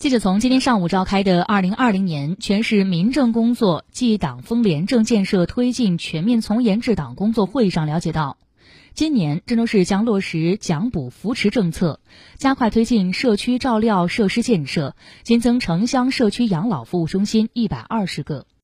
记者从今天上午召开的二零二零年全市民政工作暨党风廉政建设推进全面从严治党工作会议上了解到今年郑州市将落实奖补扶持政策加快推进社区照料设施建设新增城乡社区养老服务中心一百二十个。